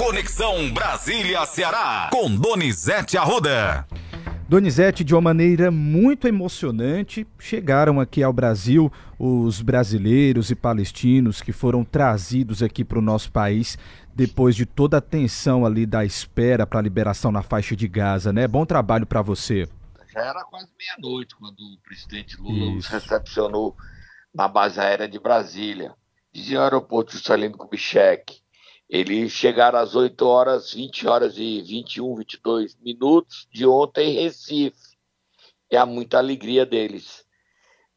Conexão Brasília-Ceará, com Donizete Arruda. Donizete, de uma maneira muito emocionante, chegaram aqui ao Brasil os brasileiros e palestinos que foram trazidos aqui para o nosso país depois de toda a tensão ali da espera para a liberação na faixa de Gaza, né? Bom trabalho para você. Já era quase meia-noite quando o presidente Lula Isso. os recepcionou na base aérea de Brasília. Dizia o aeroporto Juscelino Kubitschek. Eles chegaram às 8 horas, 20 horas e 21, 22 minutos de ontem em Recife. É a muita alegria deles.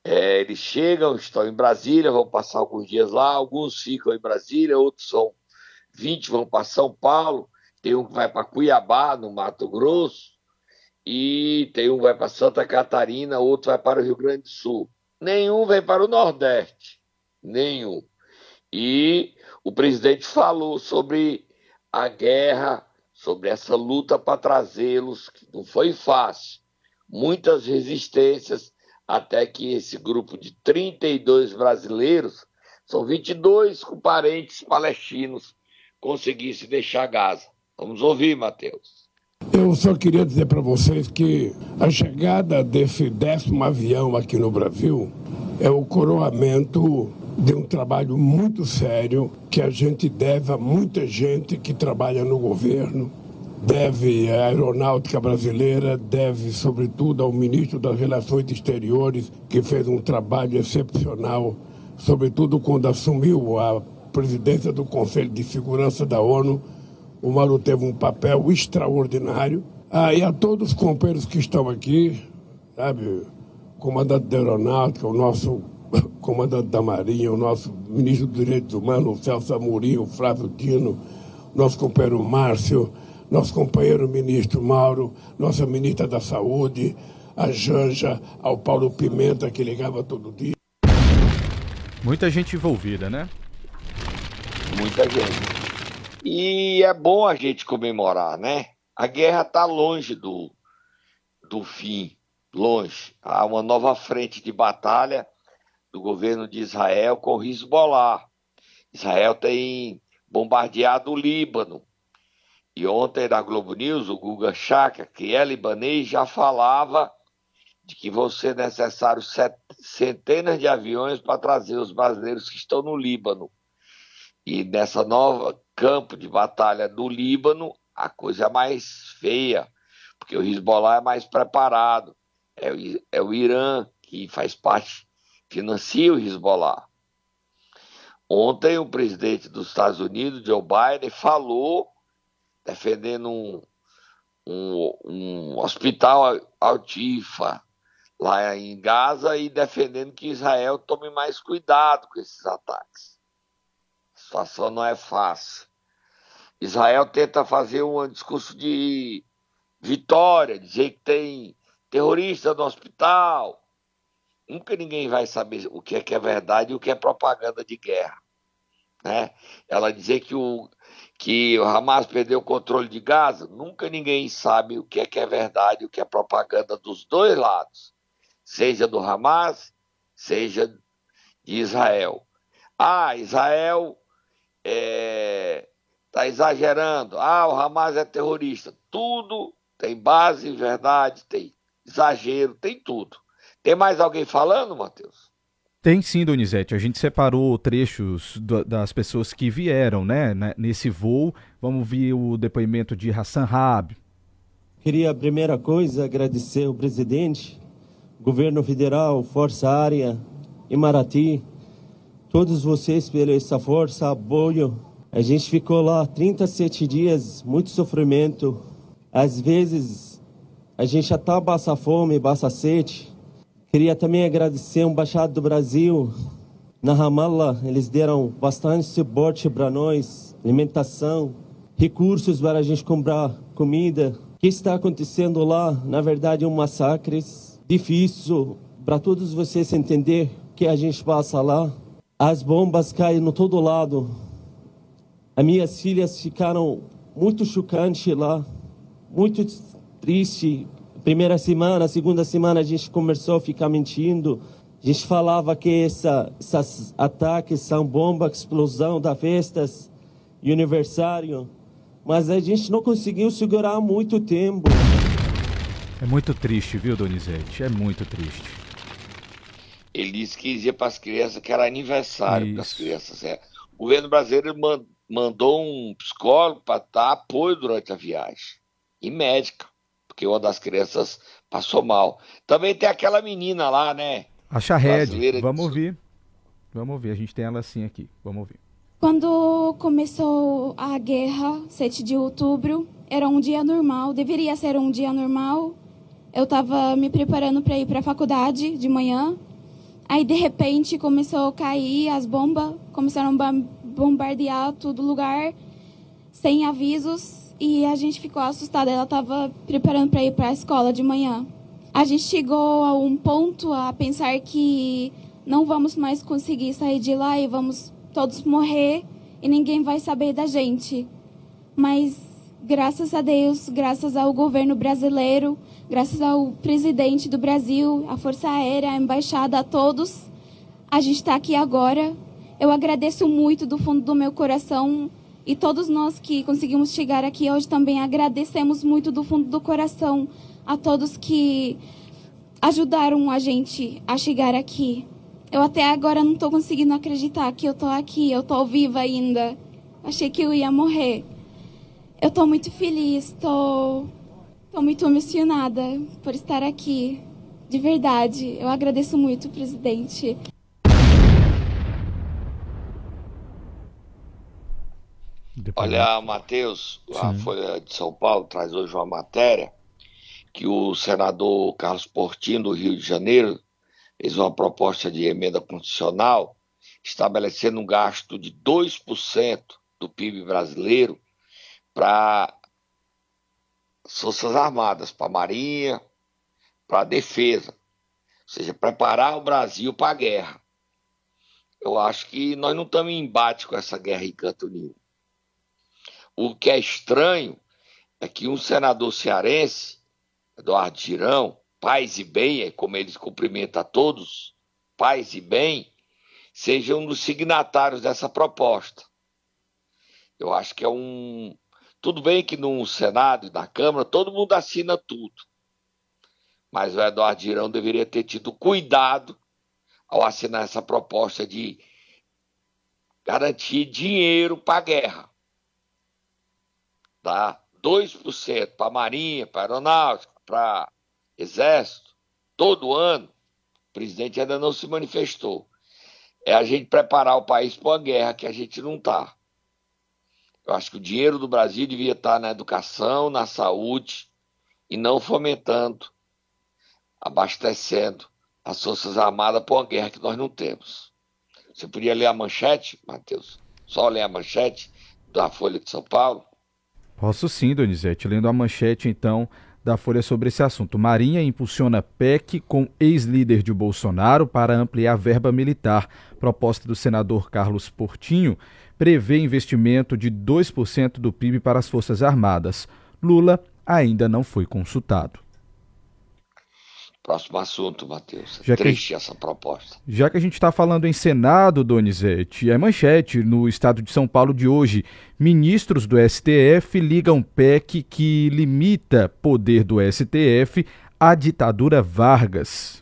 É, eles chegam, estão em Brasília, vão passar alguns dias lá, alguns ficam em Brasília, outros são 20, vão para São Paulo, tem um que vai para Cuiabá, no Mato Grosso, e tem um que vai para Santa Catarina, outro vai para o Rio Grande do Sul. Nenhum vem para o Nordeste. Nenhum. E o presidente falou sobre a guerra, sobre essa luta para trazê-los, que não foi fácil. Muitas resistências, até que esse grupo de 32 brasileiros, são 22 com parentes palestinos, conseguisse deixar Gaza. Vamos ouvir, Matheus. Eu só queria dizer para vocês que a chegada desse décimo avião aqui no Brasil é o coroamento de um trabalho muito sério que a gente deve a muita gente que trabalha no governo, deve à aeronáutica brasileira, deve sobretudo ao ministro das Relações Exteriores, que fez um trabalho excepcional, sobretudo quando assumiu a presidência do Conselho de Segurança da ONU. O Mauro teve um papel extraordinário. Ah, e a todos os companheiros que estão aqui, sabe, comandante da aeronáutica, o nosso comandante da Marinha, o nosso ministro dos Direitos Humanos, o Celso Amorim, o Flávio Dino, nosso companheiro Márcio, nosso companheiro ministro Mauro, nossa ministra da Saúde, a Janja, ao Paulo Pimenta, que ligava todo dia. Muita gente envolvida, né? Muita gente. E é bom a gente comemorar, né? A guerra está longe do, do fim, longe. Há uma nova frente de batalha do governo de Israel com Hezbollah. Israel tem bombardeado o Líbano. E ontem na Globo News, o Guga Chaka, que é libanês, já falava de que vão ser necessários centenas de aviões para trazer os brasileiros que estão no Líbano. E nessa nova campo de batalha do Líbano, a coisa é mais feia, porque o Hezbollah é mais preparado. É o, é o Irã que faz parte financia o Hezbollah. Ontem, o presidente dos Estados Unidos, Joe Biden, falou, defendendo um, um, um hospital Altifa lá em Gaza e defendendo que Israel tome mais cuidado com esses ataques. A situação não é fácil. Israel tenta fazer um discurso de vitória, dizer que tem terrorista no hospital, nunca ninguém vai saber o que é que é verdade e o que é propaganda de guerra. Né? Ela dizer que o, que o Hamas perdeu o controle de Gaza, nunca ninguém sabe o que é que é verdade e o que é propaganda dos dois lados, seja do Hamas, seja de Israel. Ah, Israel está é, tá exagerando. Ah, o Hamas é terrorista. Tudo tem base, verdade, tem exagero, tem tudo. Tem mais alguém falando, Matheus? Tem sim, Donizete. A gente separou trechos do, das pessoas que vieram né, né, nesse voo. Vamos ver o depoimento de Hassan Raab. Queria, a primeira coisa, agradecer ao presidente, governo federal, Força Área, Imarati, todos vocês pela essa força, apoio. A gente ficou lá 37 dias, muito sofrimento. Às vezes, a já até passa fome, passa sede Queria também agradecer a Embaixada do Brasil na Ramallah. Eles deram bastante suporte para nós, alimentação, recursos para a gente comprar comida. O que está acontecendo lá, na verdade, é um massacre difícil para todos vocês entender o que a gente passa lá. As bombas caem no todo lado. As minhas filhas ficaram muito chocantes lá, muito triste Primeira semana, segunda semana a gente começou a ficar mentindo. A gente falava que essa, esses ataques são bomba, explosão das festas e aniversário. mas a gente não conseguiu segurar muito tempo. É muito triste, viu, Donizete? É muito triste. Ele disse que dizia para as crianças que era aniversário das crianças. É. O governo brasileiro mandou um psicólogo para dar apoio durante a viagem. E médica, porque uma das crianças passou mal. Também tem aquela menina lá, né? A Charred. Vamos ouvir. Vamos ouvir. A gente tem ela assim aqui. Vamos ouvir. Quando começou a guerra, 7 de outubro, era um dia normal, deveria ser um dia normal. Eu estava me preparando para ir para a faculdade de manhã. Aí, de repente, começou a cair as bombas, começaram a bombardear todo lugar, sem avisos, e a gente ficou assustada. Ela estava preparando para ir para a escola de manhã. A gente chegou a um ponto a pensar que não vamos mais conseguir sair de lá e vamos todos morrer e ninguém vai saber da gente. Mas graças a Deus, graças ao governo brasileiro, graças ao presidente do Brasil, a Força Aérea, a embaixada, a todos, a gente está aqui agora. Eu agradeço muito do fundo do meu coração e todos nós que conseguimos chegar aqui hoje também agradecemos muito do fundo do coração a todos que ajudaram a gente a chegar aqui. Eu até agora não estou conseguindo acreditar que eu estou aqui, eu estou viva ainda. Achei que eu ia morrer. Eu estou muito feliz, estou tô, tô muito emocionada por estar aqui. De verdade, eu agradeço muito, presidente. Olha, Matheus, a Folha de São Paulo traz hoje uma matéria que o senador Carlos Portinho, do Rio de Janeiro, fez uma proposta de emenda constitucional estabelecendo um gasto de 2% do PIB brasileiro para Forças Armadas, para a Marinha, para a Defesa. Ou seja, preparar o Brasil para a guerra. Eu acho que nós não estamos em embate com essa guerra em canto nenhum. O que é estranho é que um senador cearense, Eduardo Girão, paz e bem, é como eles cumprimentam a todos, paz e bem, sejam um dos signatários dessa proposta. Eu acho que é um. Tudo bem que no Senado e na Câmara todo mundo assina tudo. Mas o Eduardo Girão deveria ter tido cuidado ao assinar essa proposta de garantir dinheiro para a guerra. Tá? 2% para a Marinha, para a Aeronáutica, para Exército, todo ano, o presidente ainda não se manifestou. É a gente preparar o país para uma guerra que a gente não está. Eu acho que o dinheiro do Brasil devia estar na educação, na saúde, e não fomentando, abastecendo as Forças Armadas para uma guerra que nós não temos. Você podia ler a manchete, Matheus? Só ler a manchete da Folha de São Paulo? Posso sim, Donizete. Lendo a manchete, então, da Folha sobre esse assunto. Marinha impulsiona PEC com ex-líder de Bolsonaro para ampliar verba militar. Proposta do senador Carlos Portinho prevê investimento de 2% do PIB para as Forças Armadas. Lula ainda não foi consultado. Próximo assunto, Matheus. É já triste que, essa proposta. Já que a gente está falando em Senado, Donizete, é manchete no estado de São Paulo de hoje. Ministros do STF ligam PEC que limita poder do STF à ditadura Vargas.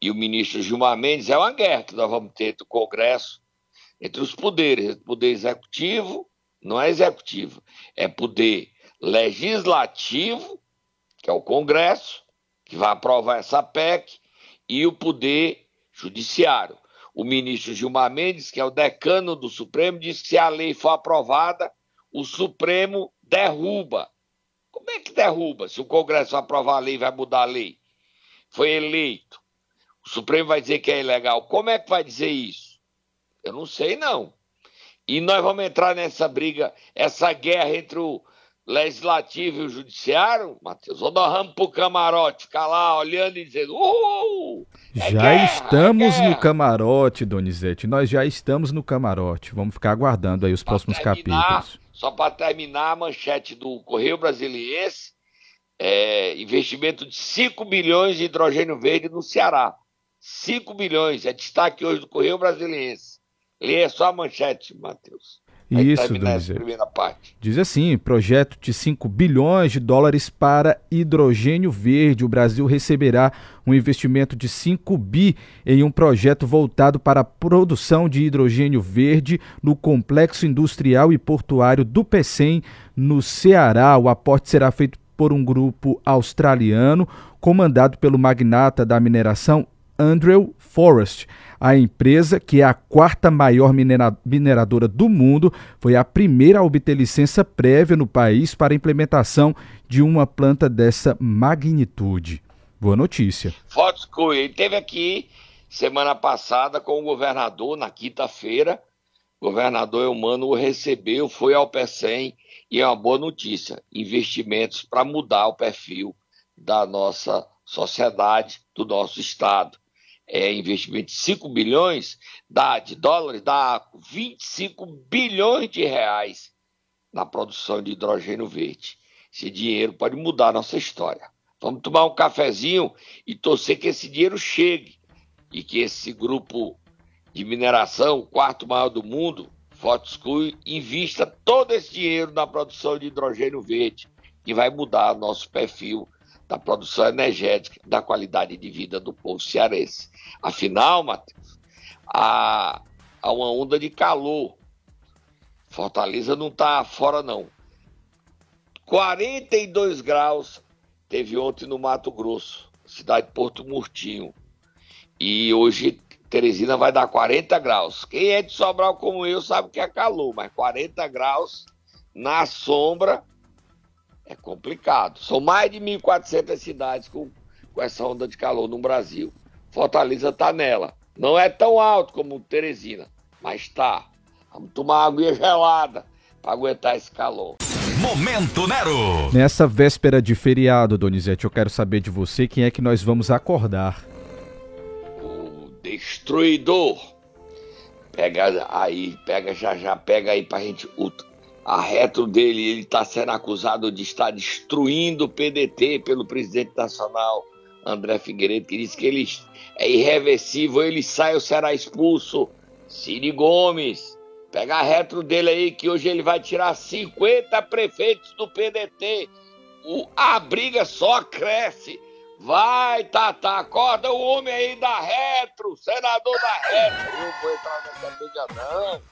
E o ministro Gilmar Mendes é uma guerra que nós vamos ter do Congresso entre os poderes. Poder executivo não é executivo, é poder legislativo, que é o Congresso, que vai aprovar essa PEC, e o Poder Judiciário. O ministro Gilmar Mendes, que é o decano do Supremo, disse que se a lei for aprovada, o Supremo derruba. Como é que derruba? Se o Congresso aprovar a lei, vai mudar a lei. Foi eleito. O Supremo vai dizer que é ilegal. Como é que vai dizer isso? Eu não sei, não. E nós vamos entrar nessa briga, essa guerra entre o Legislativo e o Judiciário, Matheus, ou nós vamos pro camarote, ficar lá olhando e dizendo, uhul! É já guerra, estamos é no camarote, Donizete. Nós já estamos no camarote. Vamos ficar aguardando aí os pra próximos terminar, capítulos. Só para terminar a manchete do Correio Brasiliense, é, investimento de 5 bilhões de hidrogênio verde no Ceará. 5 bilhões, é destaque hoje do Correio Brasiliense. Leia só a manchete, Matheus. Isso, Donizete. Diz assim, projeto de 5 bilhões de dólares para hidrogênio verde. O Brasil receberá um investimento de 5 bi em um projeto voltado para a produção de hidrogênio verde no complexo industrial e portuário do PECEM, no Ceará. O aporte será feito por um grupo australiano comandado pelo magnata da mineração Andrew Forrest. A empresa, que é a quarta maior mineradora do mundo, foi a primeira a obter licença prévia no país para a implementação de uma planta dessa magnitude. Boa notícia. Fotos ele teve aqui semana passada com o governador na quinta-feira. O governador Eumano o recebeu, foi ao PECEM e é uma boa notícia. Investimentos para mudar o perfil da nossa sociedade, do nosso estado é, investimento de 5 bilhões dá, de dólares, dá 25 bilhões de reais na produção de hidrogênio verde. Esse dinheiro pode mudar a nossa história. Vamos tomar um cafezinho e torcer que esse dinheiro chegue e que esse grupo de mineração, o quarto maior do mundo, Fortescue, invista todo esse dinheiro na produção de hidrogênio verde, que vai mudar nosso perfil da produção energética, da qualidade de vida do povo cearense. Afinal, Matheus, há, há uma onda de calor. Fortaleza não está fora, não. 42 graus teve ontem no Mato Grosso, cidade de Porto Murtinho. E hoje Teresina vai dar 40 graus. Quem é de Sobral como eu sabe que é calor, mas 40 graus na sombra é complicado. São mais de 1.400 cidades com, com essa onda de calor no Brasil. Fortaleza está nela. Não é tão alto como Teresina, mas está. Vamos tomar água gelada para aguentar esse calor. Momento Nero! Nessa véspera de feriado, Donizete, eu quero saber de você quem é que nós vamos acordar. O Destruidor. Pega aí, pega já já, pega aí pra gente a retro dele, ele está sendo acusado de estar destruindo o PDT pelo presidente nacional André Figueiredo, que disse que ele é irreversível, ele sai ou será expulso. Ciro Gomes, pega a retro dele aí, que hoje ele vai tirar 50 prefeitos do PDT. O, a briga só cresce. Vai, Tata, acorda o homem aí da retro, senador da retro. Eu não vou entrar nessa briga, não.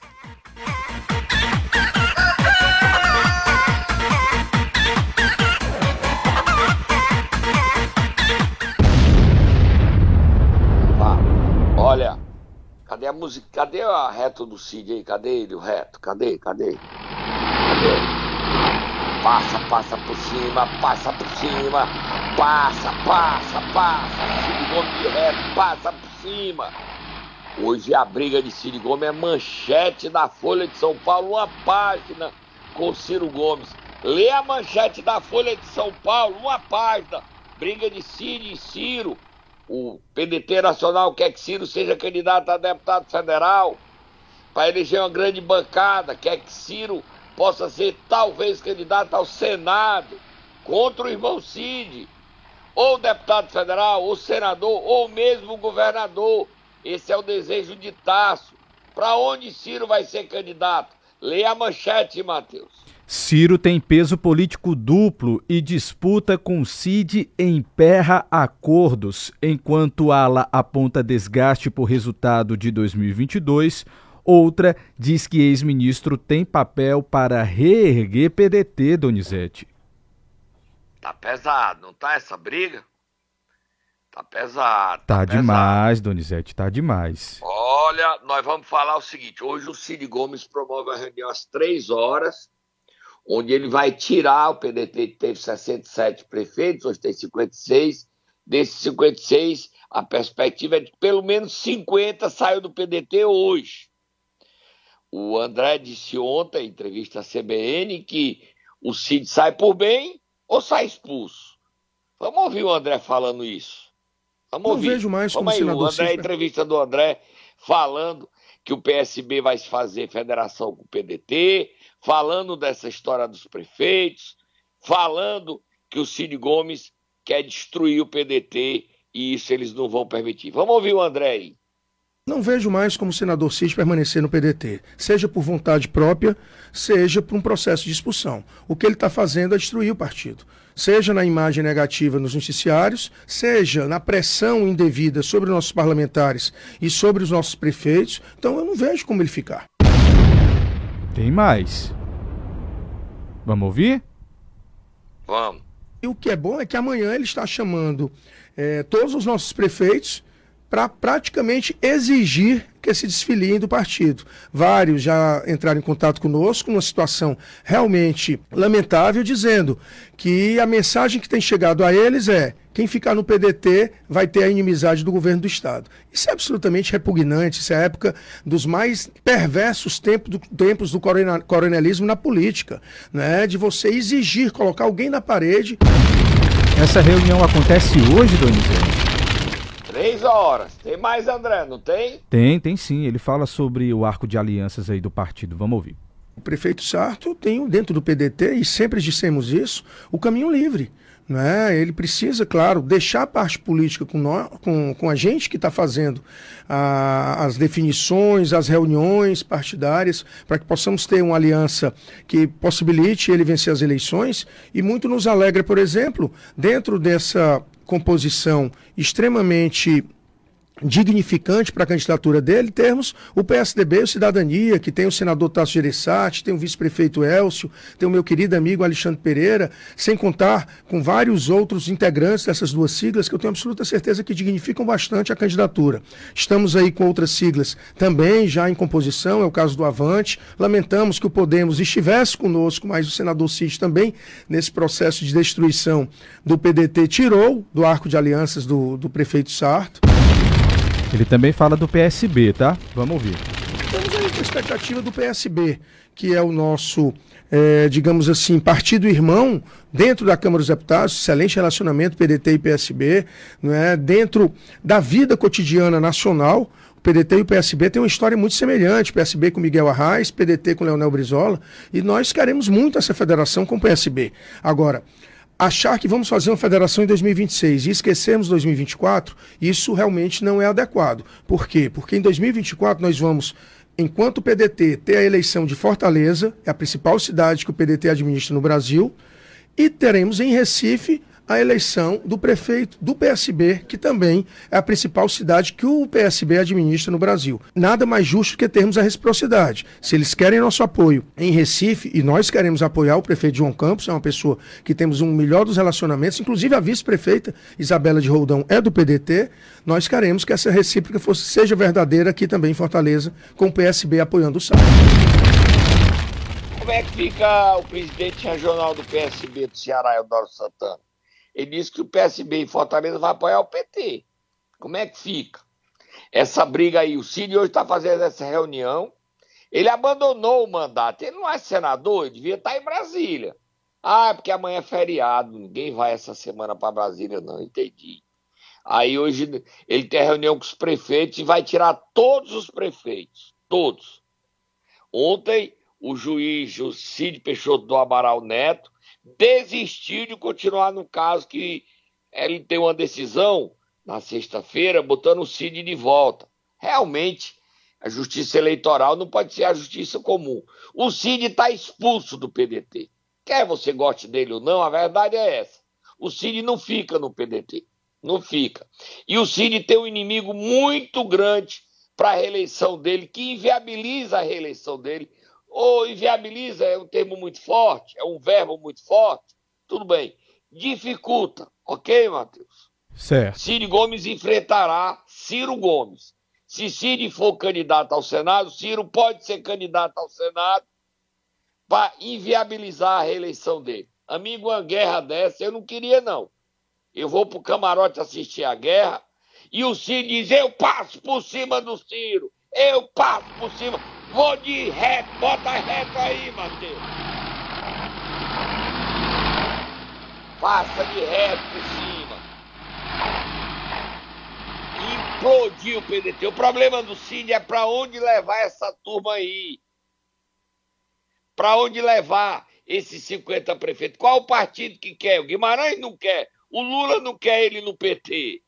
Olha, cadê a música? Cadê a reto do Cid aí? Cadê ele, o reto? Cadê? Cadê? Cadê? Passa, passa por cima, passa por cima, passa, passa, passa. Cid Gomes de reto, passa por cima. Hoje a briga de Ciro Gomes é manchete da Folha de São Paulo, uma página com Ciro Gomes. Lê a manchete da Folha de São Paulo, uma página. Briga de Ciro e Ciro o PDT Nacional quer que Ciro seja candidato a deputado federal, para eleger uma grande bancada, quer que Ciro possa ser talvez candidato ao Senado contra o irmão Cid, ou deputado federal, ou senador, ou mesmo governador. Esse é o desejo de Tasso. Para onde Ciro vai ser candidato? Leia a manchete, Matheus. Ciro tem peso político duplo e disputa com Cid emperra acordos, enquanto ala aponta desgaste por resultado de 2022, outra diz que ex-ministro tem papel para reerguer PDT, Donizete. Tá pesado, não tá essa briga? Tá pesado. Tá, tá demais, Donizete, tá demais. Olha, nós vamos falar o seguinte: hoje o Cid Gomes promove a reunião às três horas onde ele vai tirar o PDT que teve 67 prefeitos, hoje tem 56. Desses 56, a perspectiva é de que pelo menos 50 saiam do PDT hoje. O André disse ontem, em entrevista à CBN, que o Cid sai por bem ou sai expulso. Vamos ouvir o André falando isso. Vamos Não ouvir. vejo mais Vamos como aí, o André, a entrevista do André falando que o PSB vai se fazer federação com o PDT, falando dessa história dos prefeitos, falando que o Cid Gomes quer destruir o PDT e isso eles não vão permitir. Vamos ouvir o André aí. Não vejo mais como o senador Cid permanecer no PDT, seja por vontade própria, seja por um processo de expulsão. O que ele está fazendo é destruir o partido. Seja na imagem negativa nos noticiários, seja na pressão indevida sobre nossos parlamentares e sobre os nossos prefeitos. Então eu não vejo como ele ficar. Tem mais. Vamos ouvir? Vamos. E o que é bom é que amanhã ele está chamando é, todos os nossos prefeitos para praticamente exigir que se desfiliem do partido. Vários já entraram em contato conosco numa situação realmente lamentável, dizendo que a mensagem que tem chegado a eles é quem ficar no PDT vai ter a inimizade do governo do Estado. Isso é absolutamente repugnante, isso é a época dos mais perversos tempos do, tempos do coronelismo na política, né? de você exigir colocar alguém na parede. Essa reunião acontece hoje, Donizete? Três horas. Tem mais, André, não tem? Tem, tem sim. Ele fala sobre o arco de alianças aí do partido. Vamos ouvir. O prefeito Sarto tem dentro do PDT, e sempre dissemos isso, o caminho livre. Né? Ele precisa, claro, deixar a parte política com, nós, com, com a gente que está fazendo a, as definições, as reuniões partidárias, para que possamos ter uma aliança que possibilite ele vencer as eleições. E muito nos alegra, por exemplo, dentro dessa composição extremamente dignificante para a candidatura dele, termos o PSDB o Cidadania, que tem o senador Tasso Gereissati, tem o vice-prefeito Elcio, tem o meu querido amigo Alexandre Pereira, sem contar com vários outros integrantes dessas duas siglas que eu tenho absoluta certeza que dignificam bastante a candidatura. Estamos aí com outras siglas também já em composição, é o caso do Avante. Lamentamos que o Podemos estivesse conosco, mas o senador Cid também, nesse processo de destruição do PDT, tirou do arco de alianças do, do prefeito Sarto. Ele também fala do PSB, tá? Vamos ouvir. Estamos aí com a expectativa do PSB, que é o nosso, é, digamos assim, partido irmão dentro da Câmara dos Deputados, excelente relacionamento PDT e PSB, não é? dentro da vida cotidiana nacional. O PDT e o PSB têm uma história muito semelhante, PSB com Miguel Arraes, PDT com Leonel Brizola, e nós queremos muito essa federação com o PSB. Agora, achar que vamos fazer uma federação em 2026 e esquecermos 2024, isso realmente não é adequado. Por quê? Porque em 2024 nós vamos, enquanto o PDT, ter a eleição de Fortaleza, é a principal cidade que o PDT administra no Brasil, e teremos em Recife a eleição do prefeito do PSB, que também é a principal cidade que o PSB administra no Brasil. Nada mais justo que termos a reciprocidade. Se eles querem nosso apoio em Recife, e nós queremos apoiar o prefeito João Campos, é uma pessoa que temos um melhor dos relacionamentos, inclusive a vice-prefeita Isabela de Roldão é do PDT, nós queremos que essa recíproca fosse, seja verdadeira aqui também em Fortaleza, com o PSB apoiando o SAR. Como é que fica o presidente regional do PSB do Ceará, Eudoro Santana? Ele disse que o PSB em Fortaleza vai apoiar o PT. Como é que fica? Essa briga aí, o Cid hoje está fazendo essa reunião. Ele abandonou o mandato. Ele não é senador, ele devia estar tá em Brasília. Ah, é porque amanhã é feriado, ninguém vai essa semana para Brasília, não, entendi. Aí hoje ele tem reunião com os prefeitos e vai tirar todos os prefeitos, todos. Ontem o juiz Cid Peixoto do Amaral Neto desistiu de continuar no caso que ele tem uma decisão na sexta-feira botando o Cid de volta. Realmente, a justiça eleitoral não pode ser a justiça comum. O Cid está expulso do PDT. Quer você goste dele ou não, a verdade é essa. O Cid não fica no PDT. Não fica. E o Cid tem um inimigo muito grande para a reeleição dele, que inviabiliza a reeleição dele, ou inviabiliza é um termo muito forte, é um verbo muito forte, tudo bem. Dificulta, ok, Matheus? Certo. Ciro Gomes enfrentará Ciro Gomes. Se Ciro for candidato ao Senado, Ciro pode ser candidato ao Senado para inviabilizar a reeleição dele. Amigo, uma guerra dessa eu não queria, não. Eu vou para o camarote assistir a guerra e o Ciro diz: eu passo por cima do Ciro, eu passo por cima. Vou de reto, bota reto aí, Matheus. Passa de reto por cima. Implodiu o PDT. O problema do Cid é para onde levar essa turma aí. Para onde levar esses 50 prefeitos? Qual o partido que quer? O Guimarães não quer. O Lula não quer ele no PT.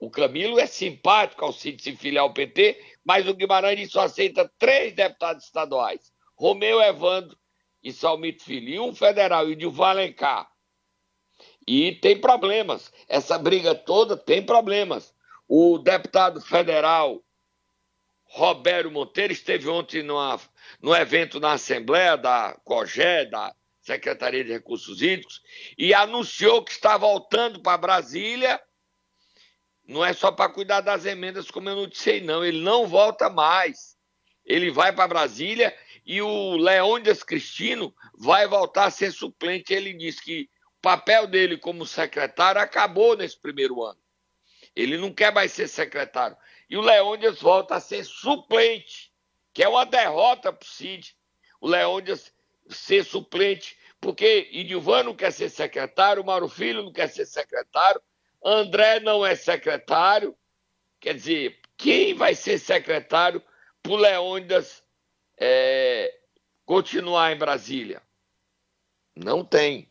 O Camilo é simpático ao se filiar ao PT, mas o Guimarães só aceita três deputados estaduais: Romeu Evandro e Salmito Filho, e um federal, e de Valencar. E tem problemas. Essa briga toda tem problemas. O deputado federal Roberto Monteiro esteve ontem numa, num evento na Assembleia da COGÉ, da Secretaria de Recursos Hídricos, e anunciou que está voltando para Brasília. Não é só para cuidar das emendas, como eu noticiei, não. Ele não volta mais. Ele vai para Brasília e o Leônidas Cristino vai voltar a ser suplente. Ele disse que o papel dele como secretário acabou nesse primeiro ano. Ele não quer mais ser secretário. E o Leônidas volta a ser suplente, que é uma derrota para o Cid. O Leônidas ser suplente, porque Idilvan não quer ser secretário, Mauro Filho não quer ser secretário, André não é secretário. Quer dizer, quem vai ser secretário para o Leônidas é, continuar em Brasília? Não tem.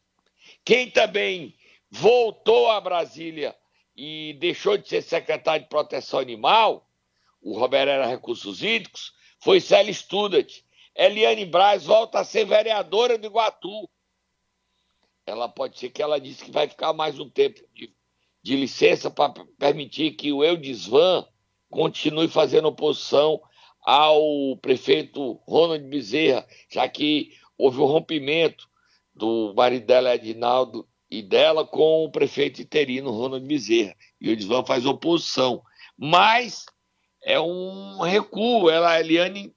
Quem também voltou a Brasília e deixou de ser secretário de proteção animal, o Roberto era Recursos Hídricos, foi Célia Studat. Eliane Braz volta a ser vereadora de Iguatu. Ela pode ser que ela disse que vai ficar mais um tempo de, de licença para permitir que o Eudisvan continue fazendo oposição ao prefeito Ronald Bezerra, já que houve um rompimento do marido dela, Edinaldo, e dela com o prefeito interino, Ronald Bezerra. E o faz oposição. Mas é um recuo. Ela, a Eliane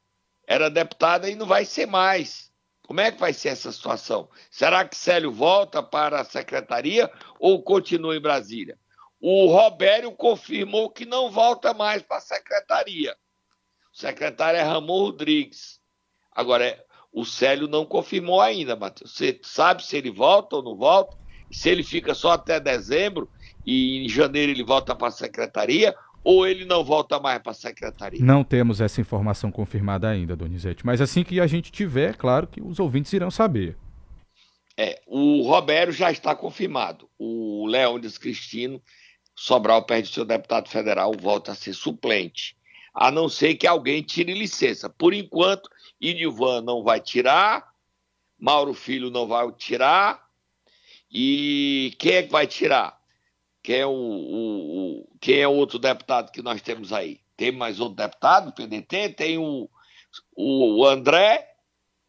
era deputada e não vai ser mais. Como é que vai ser essa situação? Será que Célio volta para a secretaria ou continua em Brasília? O Robério confirmou que não volta mais para a secretaria. O secretário é Ramon Rodrigues. Agora, o Célio não confirmou ainda, Matheus. Você sabe se ele volta ou não volta? Se ele fica só até dezembro e em janeiro ele volta para a secretaria ou ele não volta mais para a secretaria? Não temos essa informação confirmada ainda, Donizete. Mas assim que a gente tiver, claro que os ouvintes irão saber. É, o Roberto já está confirmado. O Leônidas Cristino, Sobral perde seu deputado federal, volta a ser suplente. A não ser que alguém tire licença. Por enquanto, Inivan não vai tirar, Mauro Filho não vai tirar. E quem é que vai tirar? Quem é o, o, o, quem é outro deputado que nós temos aí? Tem mais outro deputado, PDT, tem o, o André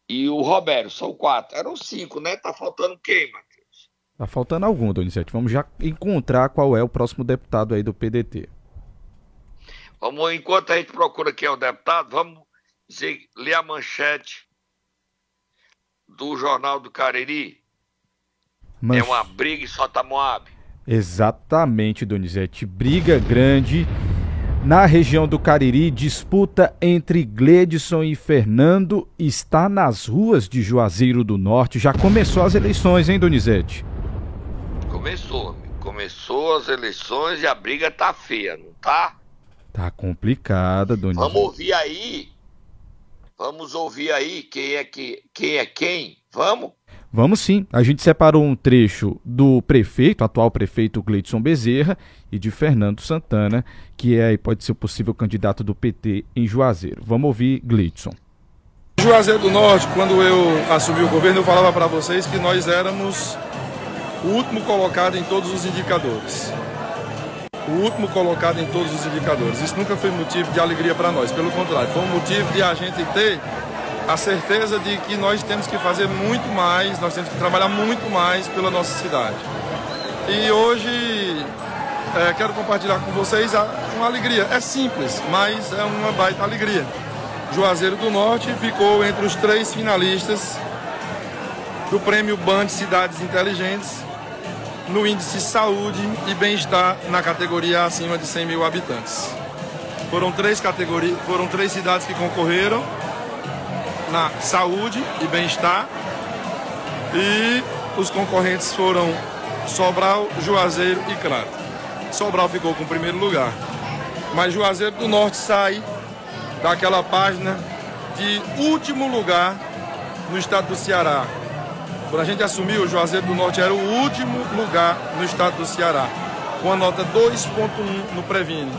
e o Roberto, são quatro. Eram cinco, né? Tá faltando quem, Matheus? Tá faltando algum, Donizete. Vamos já encontrar qual é o próximo deputado aí do PDT. Vamos, enquanto a gente procura quem é o deputado, vamos dizer, ler a manchete do Jornal do Cariri. É uma briga em Sota Moab. Exatamente, Donizete. Briga grande na região do Cariri. Disputa entre Gledson e Fernando está nas ruas de Juazeiro do Norte. Já começou as eleições, hein, Donizete? Começou. Começou as eleições e a briga tá feia, não tá? Tá complicada, Donizete. Vamos ouvir aí. Vamos ouvir aí quem é que, quem é quem. Vamos? Vamos sim. A gente separou um trecho do prefeito, atual prefeito Gleidson Bezerra, e de Fernando Santana, que é pode ser o possível candidato do PT em Juazeiro. Vamos ouvir Gleidson. Juazeiro do Norte, quando eu assumi o governo, eu falava para vocês que nós éramos o último colocado em todos os indicadores. O último colocado em todos os indicadores. Isso nunca foi motivo de alegria para nós, pelo contrário, foi um motivo de a gente ter a certeza de que nós temos que fazer muito mais, nós temos que trabalhar muito mais pela nossa cidade. E hoje é, quero compartilhar com vocês uma alegria. É simples, mas é uma baita alegria. Juazeiro do Norte ficou entre os três finalistas do prêmio Band Cidades Inteligentes no índice Saúde e Bem-Estar na categoria acima de 100 mil habitantes. Foram três categorias, foram três cidades que concorreram na saúde e bem-estar. E os concorrentes foram Sobral, Juazeiro e Crato. Sobral ficou com o primeiro lugar. Mas Juazeiro do Norte sai daquela página de último lugar no estado do Ceará. Quando a gente assumiu, Juazeiro do Norte era o último lugar no estado do Ceará. com a nota 2.1 no Previne.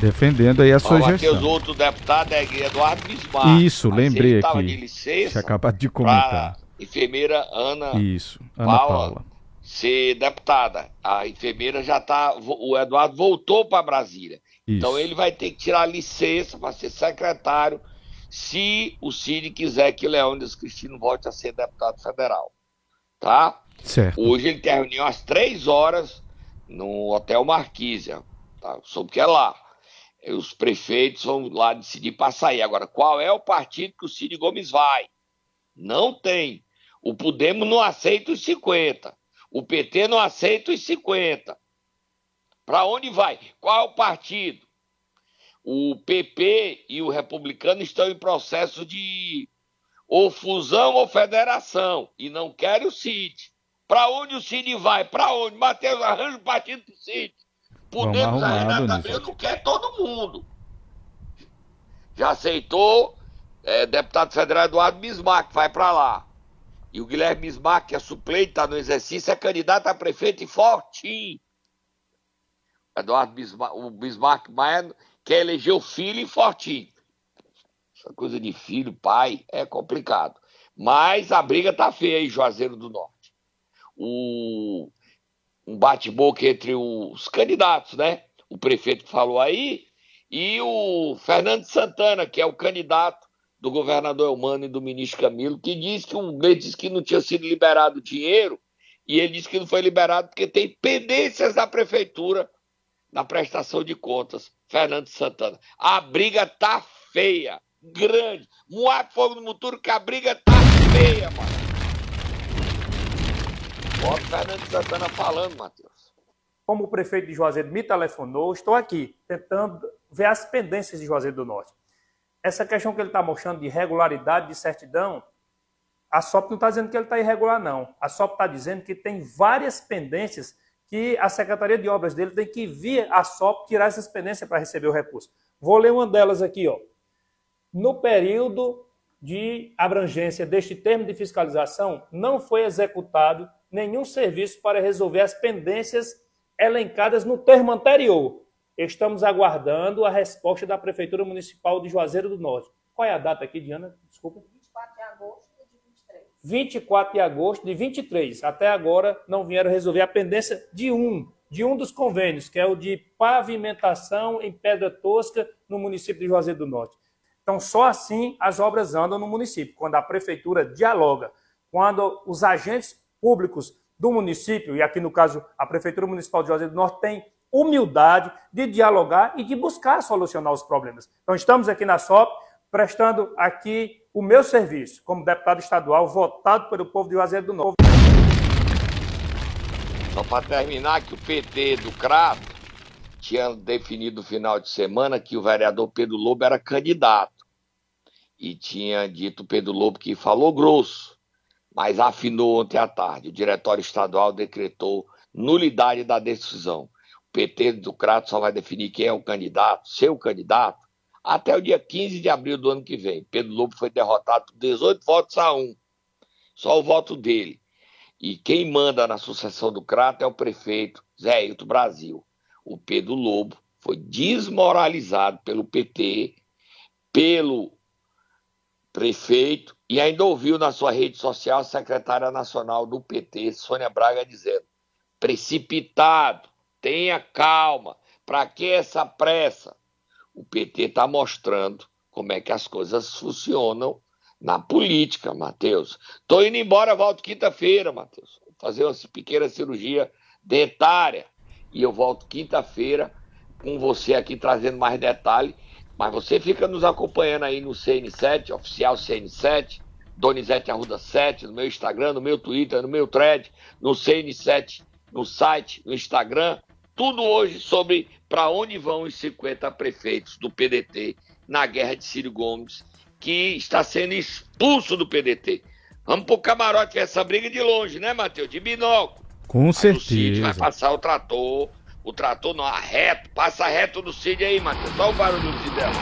Defendendo aí a sua gestão. Matheus, outro deputado é Eduardo Bismarck. Isso, lembrei ele aqui. de licença Tinha acabado de comentar. enfermeira Ana Isso, Ana Paula, Paula. ser deputada. A enfermeira já tá. O Eduardo voltou para Brasília. Isso. Então ele vai ter que tirar licença para ser secretário se o Cid quiser que Leônidas Cristino volte a ser deputado federal. Tá? Certo. Hoje ele tem reunião às três horas no Hotel Marquísia. Tá? Soube que é lá. E Os prefeitos vão lá decidir para sair. Agora, qual é o partido que o Cid Gomes vai? Não tem. O Podemos não aceita os 50. O PT não aceita os 50. Para onde vai? Qual é o partido? O PP e o republicano estão em processo de ou fusão ou federação e não querem o Cid. Para onde o Cid vai? Para onde? Matheus, arranja o partido do Cid. Podemos arrumar, a Renata Donizete. Abreu não quer todo mundo. Já aceitou é, deputado federal Eduardo Bismarck, vai para lá. E o Guilherme Bismarck, que é suplente, está no exercício, é candidato a prefeito em Fortim. Eduardo Bismarck, o Bismarck Maia quer eleger o filho em Fortim. Essa coisa de filho, pai, é complicado. Mas a briga tá feia aí, Juazeiro do Norte. O, um bate-boca entre os candidatos, né? O prefeito que falou aí e o Fernando Santana, que é o candidato do governador Elmano e do ministro Camilo, que diz que o ele disse que não tinha sido liberado dinheiro e ele disse que não foi liberado porque tem pendências da prefeitura na prestação de contas. Fernando Santana. A briga tá feia, grande. Moar fogo no muturo que a briga tá feia, mano. Bota o Fernando Santana falando, Matheus. como o prefeito de Juazeiro me telefonou, estou aqui tentando ver as pendências de Juazeiro do Norte. Essa questão que ele está mostrando de irregularidade, de certidão, a SOP não está dizendo que ele está irregular, não. A SOP está dizendo que tem várias pendências que a Secretaria de Obras dele tem que vir a SOP tirar essas pendências para receber o recurso. Vou ler uma delas aqui, ó. No período de abrangência deste termo de fiscalização, não foi executado nenhum serviço para resolver as pendências elencadas no termo anterior. Estamos aguardando a resposta da Prefeitura Municipal de Juazeiro do Norte. Qual é a data aqui, Diana? Desculpa. 24 de agosto de 23. 24 de agosto de 23. Até agora não vieram resolver a pendência de um, de um dos convênios, que é o de pavimentação em pedra tosca no município de Juazeiro do Norte. Então, só assim as obras andam no município, quando a prefeitura dialoga, quando os agentes públicos do município, e aqui no caso a Prefeitura Municipal de Juazeiro do Norte, tem humildade de dialogar e de buscar solucionar os problemas. Então, estamos aqui na SOP, prestando aqui o meu serviço como deputado estadual, votado pelo povo de Juazeiro do Norte. Só para terminar, que o PT do Crato tinha definido no final de semana que o vereador Pedro Lobo era candidato. E tinha dito Pedro Lobo que falou grosso, mas afinou ontem à tarde. O diretório estadual decretou nulidade da decisão. O PT do Crato só vai definir quem é o candidato, seu candidato, até o dia 15 de abril do ano que vem. Pedro Lobo foi derrotado por 18 votos a 1. Só o voto dele. E quem manda na sucessão do Crato é o prefeito Zé Hilton Brasil. O Pedro Lobo foi desmoralizado pelo PT, pelo prefeito, e ainda ouviu na sua rede social a secretária nacional do PT, Sônia Braga, dizendo: precipitado, tenha calma, para que essa pressa? O PT está mostrando como é que as coisas funcionam na política, Matheus. Estou indo embora, volto quinta-feira, Matheus. Vou fazer uma pequena cirurgia dentária. E eu volto quinta-feira com você aqui trazendo mais detalhes. Mas você fica nos acompanhando aí no CN7, oficial CN7, Donizete Arruda 7, no meu Instagram, no meu Twitter, no meu thread, no CN7, no site, no Instagram. Tudo hoje sobre para onde vão os 50 prefeitos do PDT na guerra de Ciro Gomes que está sendo expulso do PDT. Vamos pro camarote ver essa briga de longe, né, Matheus? De binóculo. Com Mas o Cid vai certeza. passar o trator. O trator não, a reto. Passa reto no Cid aí, Matheus. Só o barulho do Cid dela.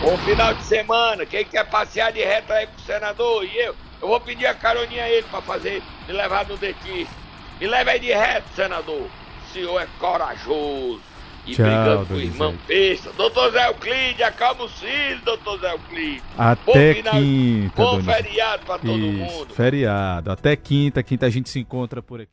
Bom final de semana. Quem quer passear de reto aí com o senador e eu, eu vou pedir a caroninha a ele pra fazer, me levar no dentista. Me leva aí de reto, senador. o senhor é corajoso. E Tchau, brigando com o irmão besta. Doutor Zé Euclide, acalma os filhos, doutor Zé Euclide. Até final- quinta, Bom feriado pra todo Isso, mundo. feriado. Até quinta. Quinta a gente se encontra por aqui.